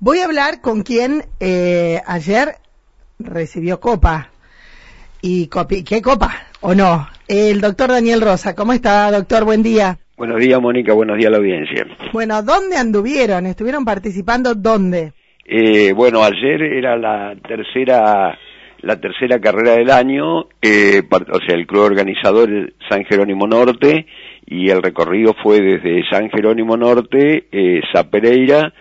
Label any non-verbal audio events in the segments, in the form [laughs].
Voy a hablar con quien eh, ayer recibió copa. ¿Y copi qué copa? ¿O no? El doctor Daniel Rosa. ¿Cómo está, doctor? Buen día. Buenos días, Mónica. Buenos días a la audiencia. Bueno, ¿dónde anduvieron? ¿Estuvieron participando dónde? Eh, bueno, ayer era la tercera la tercera carrera del año, eh, o sea, el club organizador San Jerónimo Norte y el recorrido fue desde San Jerónimo Norte, eh, Zapereira,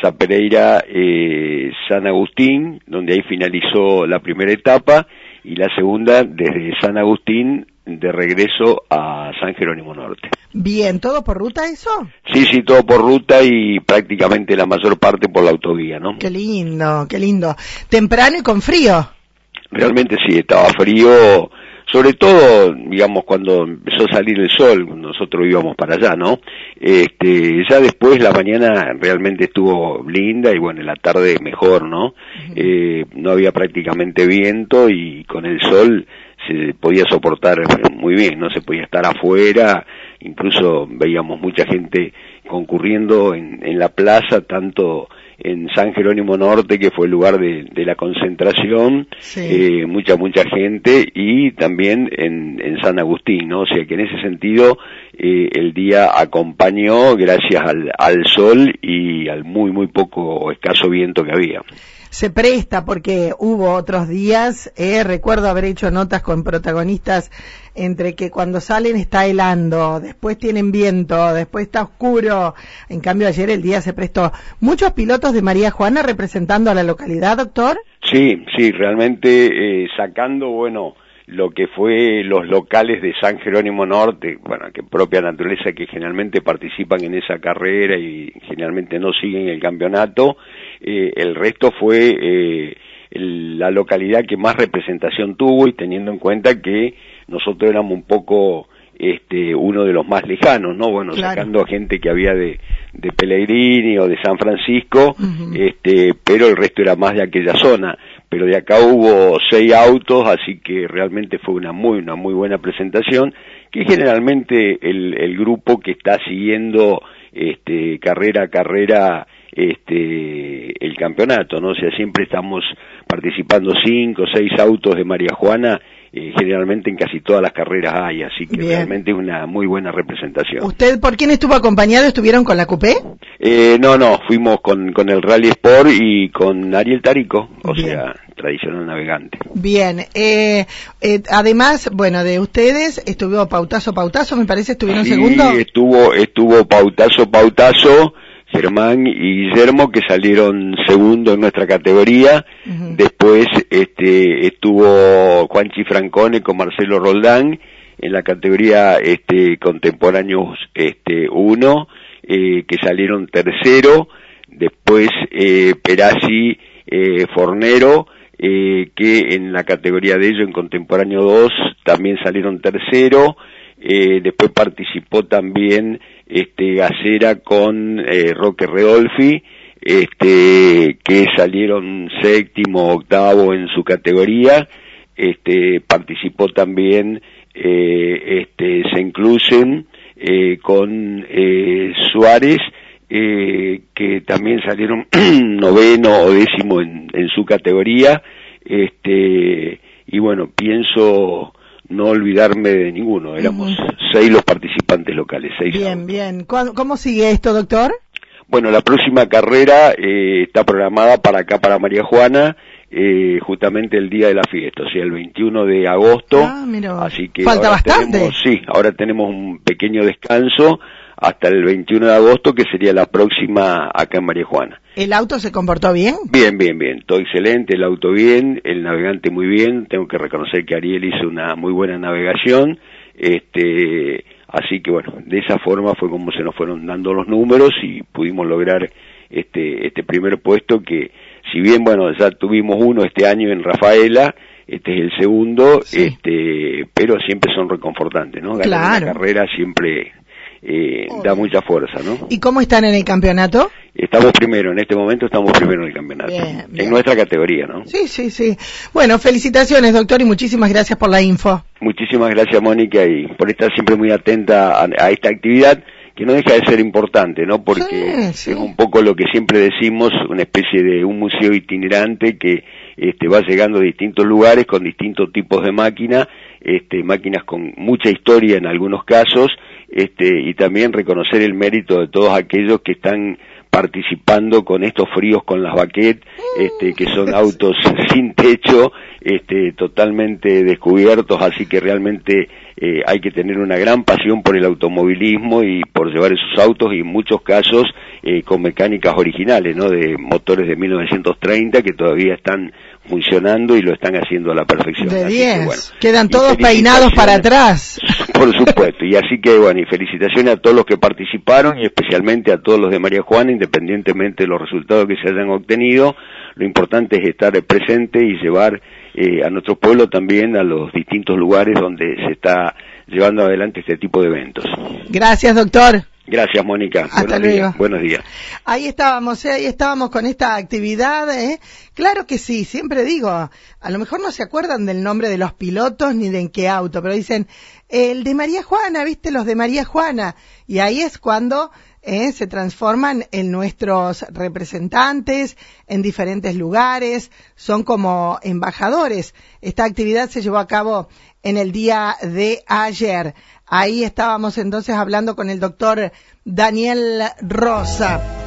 Zapereira, eh, San Agustín, donde ahí finalizó la primera etapa, y la segunda desde San Agustín de regreso a San Jerónimo Norte. Bien, ¿todo por ruta eso? Sí, sí, todo por ruta y prácticamente la mayor parte por la autovía, ¿no? Qué lindo, qué lindo. Temprano y con frío. Realmente sí, estaba frío, sobre todo, digamos, cuando empezó a salir el sol, nosotros íbamos para allá, ¿no? Este, ya después la mañana realmente estuvo linda y bueno, en la tarde mejor, ¿no? eh, no había prácticamente viento y con el sol se podía soportar muy bien, no se podía estar afuera, incluso veíamos mucha gente concurriendo en, en la plaza, tanto en San Jerónimo Norte, que fue el lugar de, la concentración, eh, mucha, mucha gente, y también en, en, San Agustín, ¿no? O sea que en ese sentido eh, el día acompañó gracias al, al sol y al muy, muy poco escaso viento que había se presta porque hubo otros días, eh, recuerdo haber hecho notas con protagonistas entre que cuando salen está helando, después tienen viento, después está oscuro. En cambio ayer el día se prestó. ¿Muchos pilotos de María Juana representando a la localidad, doctor? Sí, sí, realmente eh, sacando, bueno, lo que fue los locales de San Jerónimo Norte, bueno, que propia naturaleza que generalmente participan en esa carrera y generalmente no siguen el campeonato, eh, el resto fue eh, la localidad que más representación tuvo y teniendo en cuenta que nosotros éramos un poco este uno de los más lejanos, ¿no? Bueno, sacando a gente que había de, de Pellegrini o de San Francisco, este, pero el resto era más de aquella zona. Pero de acá hubo seis autos, así que realmente fue una muy, una muy buena presentación, que generalmente el, el grupo que está siguiendo este, carrera a carrera este, el campeonato, ¿no? O sea, siempre estamos participando cinco, seis autos de María Juana eh, generalmente en casi todas las carreras hay, así que realmente es una muy buena representación. ¿Usted por quién estuvo acompañado? ¿Estuvieron con la Coupé? Eh, no, no, fuimos con, con el Rally Sport y con Ariel Tarico, o sea, tradicional navegante. Bien, eh, eh, además, bueno, de ustedes estuvo Pautazo Pautazo, me parece, estuvieron sí, segundo. estuvo, estuvo Pautazo Pautazo, Germán y Guillermo que salieron segundo en nuestra categoría. Después este, estuvo Juanchi Francone con Marcelo Roldán en la categoría este, contemporáneos este, 1, eh, que salieron tercero. Después eh, Perazzi eh, Fornero, eh, que en la categoría de ellos, en contemporáneo 2, también salieron tercero. Eh, después participó también este Gacera con eh, Roque Redolfi, este que salieron séptimo, octavo en su categoría, este participó también eh, este se incluyen eh, con eh, Suárez eh, que también salieron [clears throat] noveno o décimo en, en su categoría. Este y bueno pienso no olvidarme de ninguno. Éramos seis los participantes locales. Seis bien, bien. ¿Cómo sigue esto, doctor? Bueno, la próxima carrera eh, está programada para acá, para María Juana, eh, justamente el día de la fiesta, o sea, el 21 de agosto. Ah, mira. Así que falta bastante. sí, ahora tenemos un pequeño descanso hasta el 21 de agosto, que sería la próxima acá en María Juana. ¿El auto se comportó bien? Bien, bien, bien. Todo excelente, el auto bien, el navegante muy bien. Tengo que reconocer que Ariel hizo una muy buena navegación. Este, así que bueno, de esa forma fue como se nos fueron dando los números y pudimos lograr este, este primer puesto que, si bien bueno, ya tuvimos uno este año en Rafaela, este es el segundo, este, pero siempre son reconfortantes, ¿no? Ganar la carrera siempre eh, da mucha fuerza, ¿no? ¿Y cómo están en el campeonato? Estamos primero, en este momento estamos primero en el campeonato. En nuestra categoría, ¿no? Sí, sí, sí. Bueno, felicitaciones, doctor, y muchísimas gracias por la info. Muchísimas gracias, Mónica, y por estar siempre muy atenta a, esta actividad que no deja de ser importante, ¿no? Porque es un poco lo que siempre decimos, una especie de un museo itinerante que este, va llegando a distintos lugares con distintos tipos de máquina, este, máquinas con mucha historia en algunos casos, este, y también reconocer el mérito de todos aquellos que están participando con estos fríos con las baquettes, este, que son [laughs] autos [laughs] sin techo, este, totalmente descubiertos, así que realmente eh, hay que tener una gran pasión por el automovilismo y por llevar esos autos y en muchos casos eh, con mecánicas originales, ¿no? De motores de 1930 que todavía están funcionando y lo están haciendo a la perfección. De 10. Quedan todos peinados para atrás. [laughs] Por supuesto. Y así que, bueno, y felicitaciones a todos los que participaron y especialmente a todos los de María Juana, independientemente de los resultados que se hayan obtenido. Lo importante es estar presente y llevar eh, a nuestro pueblo también a los distintos lugares donde se está llevando adelante este tipo de eventos. Gracias, doctor. Gracias, Mónica. Hasta buenos luego. Días. Buenos días. Ahí estábamos, ¿eh? ahí estábamos con esta actividad. ¿eh? Claro que sí, siempre digo, a lo mejor no se acuerdan del nombre de los pilotos ni de en qué auto, pero dicen, el de María Juana, ¿viste? Los de María Juana. Y ahí es cuando ¿eh? se transforman en nuestros representantes en diferentes lugares, son como embajadores. Esta actividad se llevó a cabo en el día de ayer. Ahí estábamos entonces hablando con el doctor Daniel Rosa.